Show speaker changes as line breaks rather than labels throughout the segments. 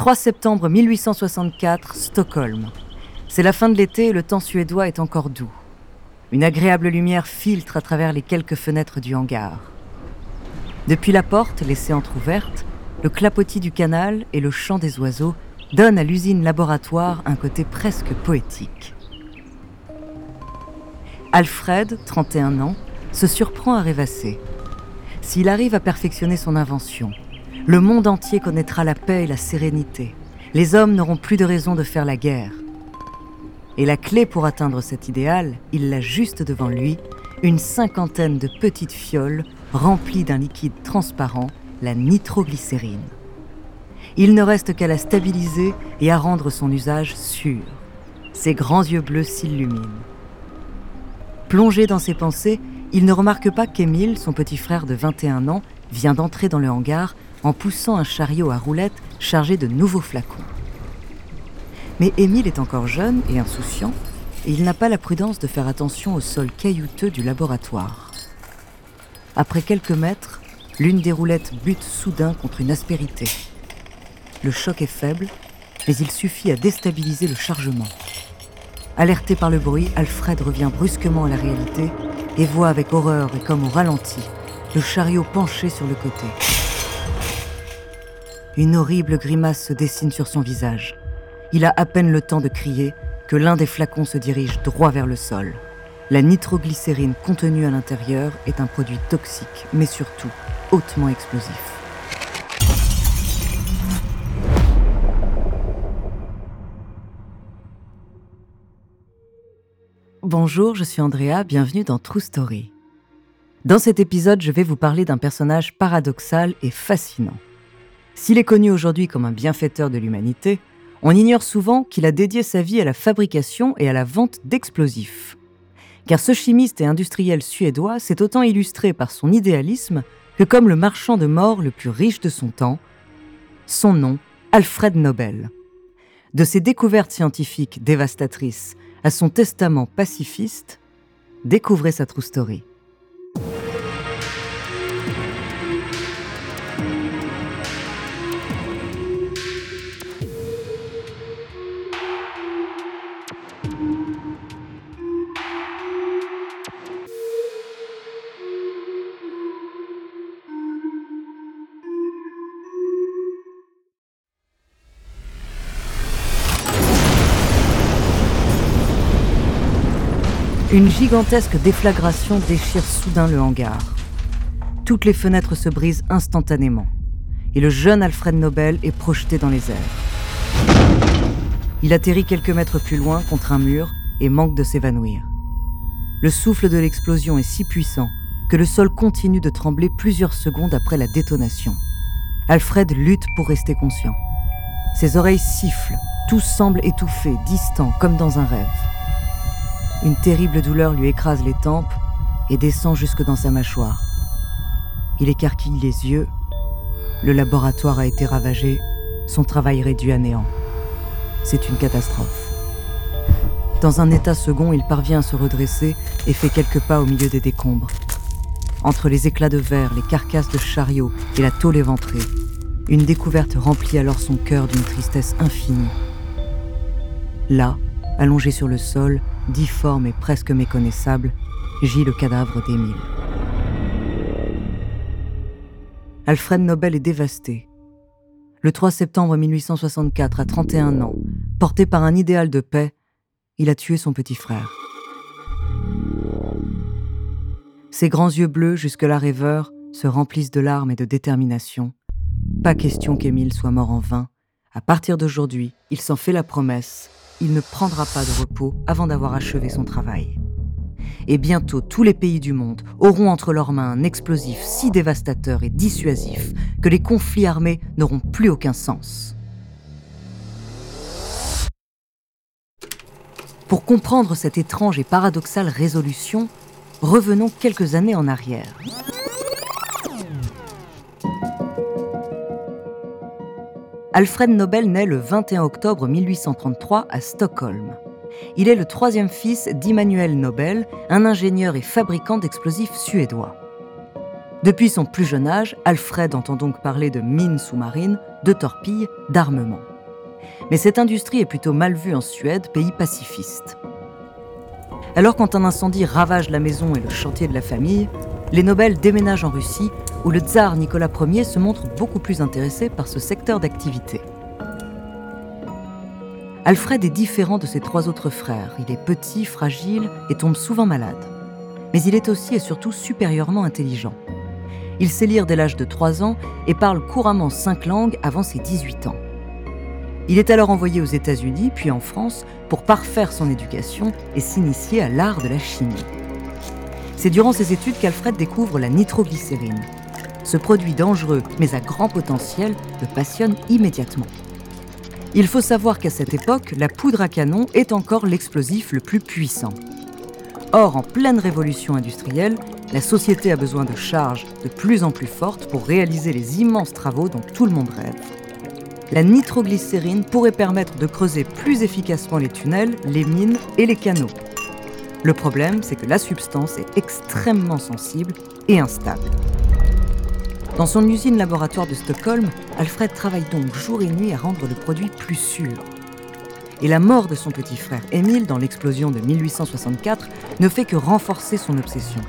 3 septembre 1864, Stockholm. C'est la fin de l'été et le temps suédois est encore doux. Une agréable lumière filtre à travers les quelques fenêtres du hangar. Depuis la porte, laissée entr'ouverte, le clapotis du canal et le chant des oiseaux donnent à l'usine laboratoire un côté presque poétique. Alfred, 31 ans, se surprend à rêvasser. S'il arrive à perfectionner son invention, le monde entier connaîtra la paix et la sérénité. Les hommes n'auront plus de raison de faire la guerre. Et la clé pour atteindre cet idéal, il l'a juste devant lui, une cinquantaine de petites fioles remplies d'un liquide transparent, la nitroglycérine. Il ne reste qu'à la stabiliser et à rendre son usage sûr. Ses grands yeux bleus s'illuminent. Plongé dans ses pensées, il ne remarque pas qu'Émile, son petit frère de 21 ans, vient d'entrer dans le hangar en poussant un chariot à roulettes chargé de nouveaux flacons. Mais Émile est encore jeune et insouciant, et il n'a pas la prudence de faire attention au sol caillouteux du laboratoire. Après quelques mètres, l'une des roulettes bute soudain contre une aspérité. Le choc est faible, mais il suffit à déstabiliser le chargement. Alerté par le bruit, Alfred revient brusquement à la réalité et voit avec horreur et comme au ralenti le chariot penché sur le côté. Une horrible grimace se dessine sur son visage. Il a à peine le temps de crier que l'un des flacons se dirige droit vers le sol. La nitroglycérine contenue à l'intérieur est un produit toxique, mais surtout hautement explosif. Bonjour, je suis Andrea, bienvenue dans True Story. Dans cet épisode, je vais vous parler d'un personnage paradoxal et fascinant. S'il est connu aujourd'hui comme un bienfaiteur de l'humanité, on ignore souvent qu'il a dédié sa vie à la fabrication et à la vente d'explosifs. Car ce chimiste et industriel suédois s'est autant illustré par son idéalisme que comme le marchand de mort le plus riche de son temps, son nom, Alfred Nobel. De ses découvertes scientifiques dévastatrices à son testament pacifiste, découvrez sa true story. Une gigantesque déflagration déchire soudain le hangar. Toutes les fenêtres se brisent instantanément et le jeune Alfred Nobel est projeté dans les airs. Il atterrit quelques mètres plus loin contre un mur et manque de s'évanouir. Le souffle de l'explosion est si puissant que le sol continue de trembler plusieurs secondes après la détonation. Alfred lutte pour rester conscient. Ses oreilles sifflent, tout semble étouffé, distant, comme dans un rêve. Une terrible douleur lui écrase les tempes et descend jusque dans sa mâchoire. Il écarquille les yeux. Le laboratoire a été ravagé, son travail réduit à néant. C'est une catastrophe. Dans un état second, il parvient à se redresser et fait quelques pas au milieu des décombres. Entre les éclats de verre, les carcasses de chariots et la tôle éventrée, une découverte remplit alors son cœur d'une tristesse infinie. Là, allongé sur le sol, difforme et presque méconnaissable, gît le cadavre d'Émile. Alfred Nobel est dévasté. Le 3 septembre 1864, à 31 ans, porté par un idéal de paix, il a tué son petit frère. Ses grands yeux bleus, jusque-là rêveurs, se remplissent de larmes et de détermination. Pas question qu'Émile soit mort en vain. À partir d'aujourd'hui, il s'en fait la promesse il ne prendra pas de repos avant d'avoir achevé son travail. Et bientôt, tous les pays du monde auront entre leurs mains un explosif si dévastateur et dissuasif que les conflits armés n'auront plus aucun sens. Pour comprendre cette étrange et paradoxale résolution, revenons quelques années en arrière. Alfred Nobel naît le 21 octobre 1833 à Stockholm. Il est le troisième fils d'Immanuel Nobel, un ingénieur et fabricant d'explosifs suédois. Depuis son plus jeune âge, Alfred entend donc parler de mines sous-marines, de torpilles, d'armement. Mais cette industrie est plutôt mal vue en Suède, pays pacifiste. Alors quand un incendie ravage la maison et le chantier de la famille, les Nobel déménagent en Russie, où le tsar Nicolas Ier se montre beaucoup plus intéressé par ce secteur d'activité. Alfred est différent de ses trois autres frères. Il est petit, fragile et tombe souvent malade. Mais il est aussi et surtout supérieurement intelligent. Il sait lire dès l'âge de 3 ans et parle couramment cinq langues avant ses 18 ans. Il est alors envoyé aux États-Unis, puis en France, pour parfaire son éducation et s'initier à l'art de la chimie. C'est durant ses études qu'Alfred découvre la nitroglycérine. Ce produit dangereux, mais à grand potentiel, le passionne immédiatement. Il faut savoir qu'à cette époque, la poudre à canon est encore l'explosif le plus puissant. Or, en pleine révolution industrielle, la société a besoin de charges de plus en plus fortes pour réaliser les immenses travaux dont tout le monde rêve la nitroglycérine pourrait permettre de creuser plus efficacement les tunnels, les mines et les canaux. Le problème, c'est que la substance est extrêmement sensible et instable. Dans son usine laboratoire de Stockholm, Alfred travaille donc jour et nuit à rendre le produit plus sûr. Et la mort de son petit frère Émile dans l'explosion de 1864 ne fait que renforcer son obsession.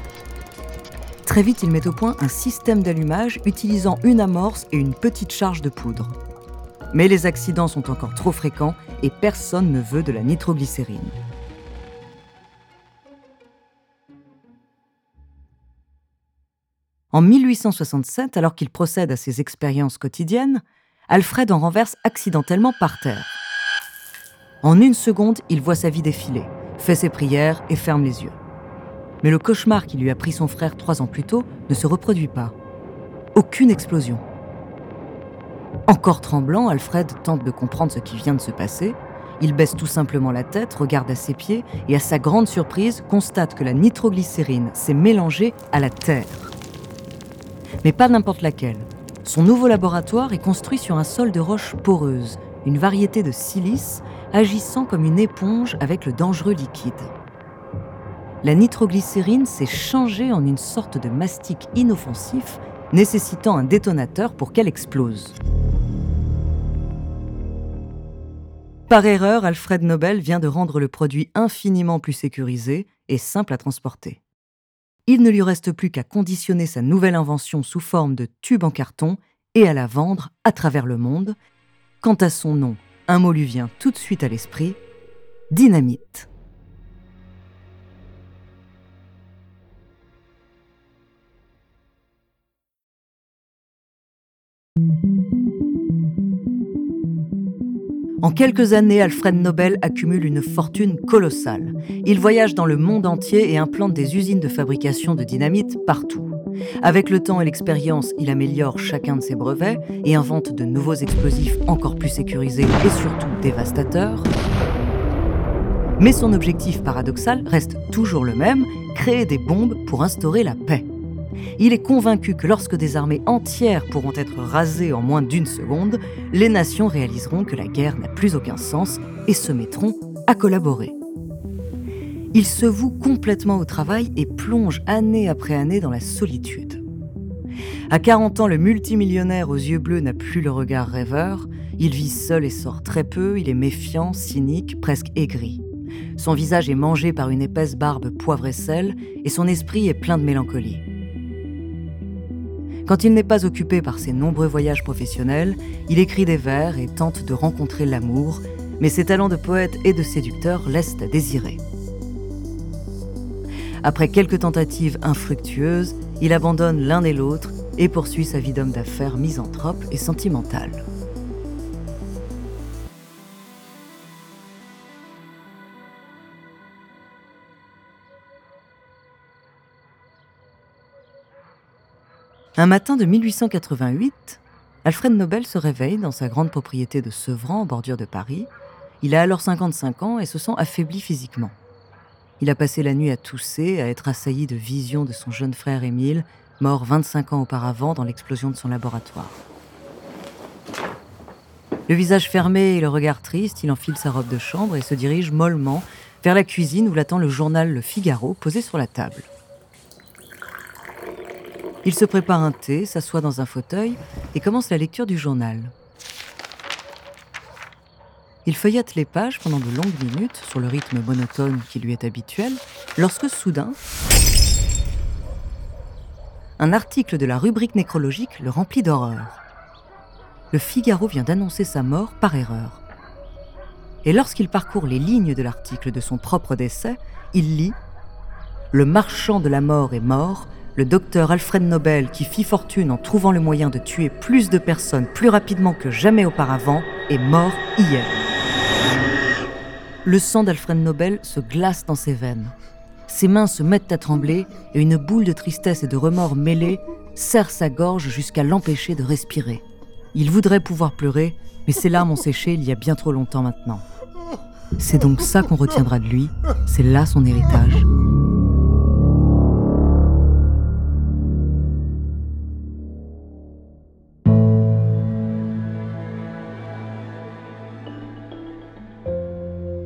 Très vite, il met au point un système d'allumage utilisant une amorce et une petite charge de poudre. Mais les accidents sont encore trop fréquents et personne ne veut de la nitroglycérine. En 1867, alors qu'il procède à ses expériences quotidiennes, Alfred en renverse accidentellement par terre. En une seconde, il voit sa vie défiler, fait ses prières et ferme les yeux. Mais le cauchemar qui lui a pris son frère trois ans plus tôt ne se reproduit pas. Aucune explosion. Encore tremblant, Alfred tente de comprendre ce qui vient de se passer. Il baisse tout simplement la tête, regarde à ses pieds et à sa grande surprise constate que la nitroglycérine s'est mélangée à la terre. Mais pas n'importe laquelle. Son nouveau laboratoire est construit sur un sol de roche poreuse, une variété de silice agissant comme une éponge avec le dangereux liquide. La nitroglycérine s'est changée en une sorte de mastic inoffensif nécessitant un détonateur pour qu'elle explose. Par erreur, Alfred Nobel vient de rendre le produit infiniment plus sécurisé et simple à transporter. Il ne lui reste plus qu'à conditionner sa nouvelle invention sous forme de tube en carton et à la vendre à travers le monde. Quant à son nom, un mot lui vient tout de suite à l'esprit, dynamite. En quelques années, Alfred Nobel accumule une fortune colossale. Il voyage dans le monde entier et implante des usines de fabrication de dynamite partout. Avec le temps et l'expérience, il améliore chacun de ses brevets et invente de nouveaux explosifs encore plus sécurisés et surtout dévastateurs. Mais son objectif paradoxal reste toujours le même, créer des bombes pour instaurer la paix. Il est convaincu que lorsque des armées entières pourront être rasées en moins d'une seconde, les nations réaliseront que la guerre n'a plus aucun sens et se mettront à collaborer. Il se voue complètement au travail et plonge année après année dans la solitude. À 40 ans, le multimillionnaire aux yeux bleus n'a plus le regard rêveur. Il vit seul et sort très peu, il est méfiant, cynique, presque aigri. Son visage est mangé par une épaisse barbe poivre et sel, et son esprit est plein de mélancolie. Quand il n'est pas occupé par ses nombreux voyages professionnels, il écrit des vers et tente de rencontrer l'amour, mais ses talents de poète et de séducteur laissent à désirer. Après quelques tentatives infructueuses, il abandonne l'un et l'autre et poursuit sa vie d'homme d'affaires misanthrope et sentimental. Un matin de 1888, Alfred Nobel se réveille dans sa grande propriété de Sevran en bordure de Paris. Il a alors 55 ans et se sent affaibli physiquement. Il a passé la nuit à tousser, à être assailli de visions de son jeune frère Émile, mort 25 ans auparavant dans l'explosion de son laboratoire. Le visage fermé et le regard triste, il enfile sa robe de chambre et se dirige mollement vers la cuisine où l'attend le journal Le Figaro posé sur la table. Il se prépare un thé, s'assoit dans un fauteuil et commence la lecture du journal. Il feuillette les pages pendant de longues minutes sur le rythme monotone qui lui est habituel, lorsque soudain, un article de la rubrique nécrologique le remplit d'horreur. Le Figaro vient d'annoncer sa mort par erreur. Et lorsqu'il parcourt les lignes de l'article de son propre décès, il lit Le marchand de la mort est mort, le docteur Alfred Nobel, qui fit fortune en trouvant le moyen de tuer plus de personnes plus rapidement que jamais auparavant, est mort hier. Le sang d'Alfred Nobel se glace dans ses veines. Ses mains se mettent à trembler et une boule de tristesse et de remords mêlés serre sa gorge jusqu'à l'empêcher de respirer. Il voudrait pouvoir pleurer, mais ses larmes ont séché il y a bien trop longtemps maintenant. C'est donc ça qu'on retiendra de lui, c'est là son héritage.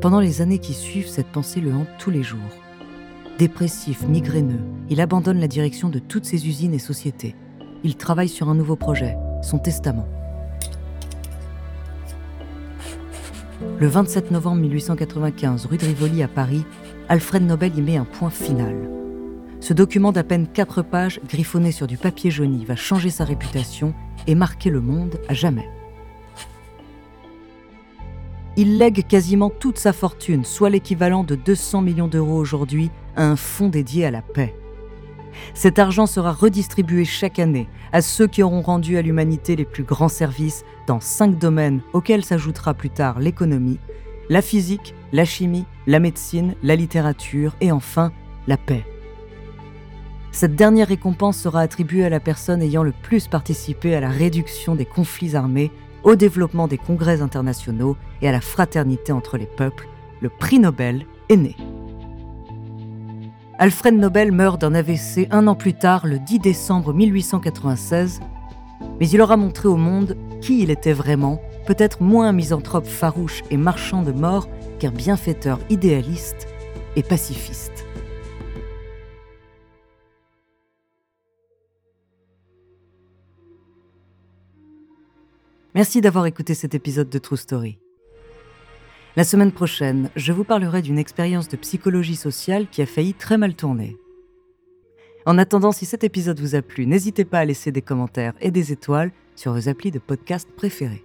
Pendant les années qui suivent, cette pensée le hante tous les jours. Dépressif, migraineux, il abandonne la direction de toutes ses usines et sociétés. Il travaille sur un nouveau projet, son testament. Le 27 novembre 1895, rue de Rivoli à Paris, Alfred Nobel y met un point final. Ce document d'à peine quatre pages, griffonné sur du papier jauni, va changer sa réputation et marquer le monde à jamais il lègue quasiment toute sa fortune, soit l'équivalent de 200 millions d'euros aujourd'hui, à un fonds dédié à la paix. Cet argent sera redistribué chaque année à ceux qui auront rendu à l'humanité les plus grands services dans cinq domaines auxquels s'ajoutera plus tard l'économie, la physique, la chimie, la médecine, la littérature et enfin la paix. Cette dernière récompense sera attribuée à la personne ayant le plus participé à la réduction des conflits armés au développement des congrès internationaux et à la fraternité entre les peuples, le prix Nobel est né. Alfred Nobel meurt d'un AVC un an plus tard, le 10 décembre 1896, mais il aura montré au monde qui il était vraiment, peut-être moins misanthrope farouche et marchand de mort qu'un bienfaiteur idéaliste et pacifiste. Merci d'avoir écouté cet épisode de True Story. La semaine prochaine, je vous parlerai d'une expérience de psychologie sociale qui a failli très mal tourner. En attendant, si cet épisode vous a plu, n'hésitez pas à laisser des commentaires et des étoiles sur vos applis de podcast préférés.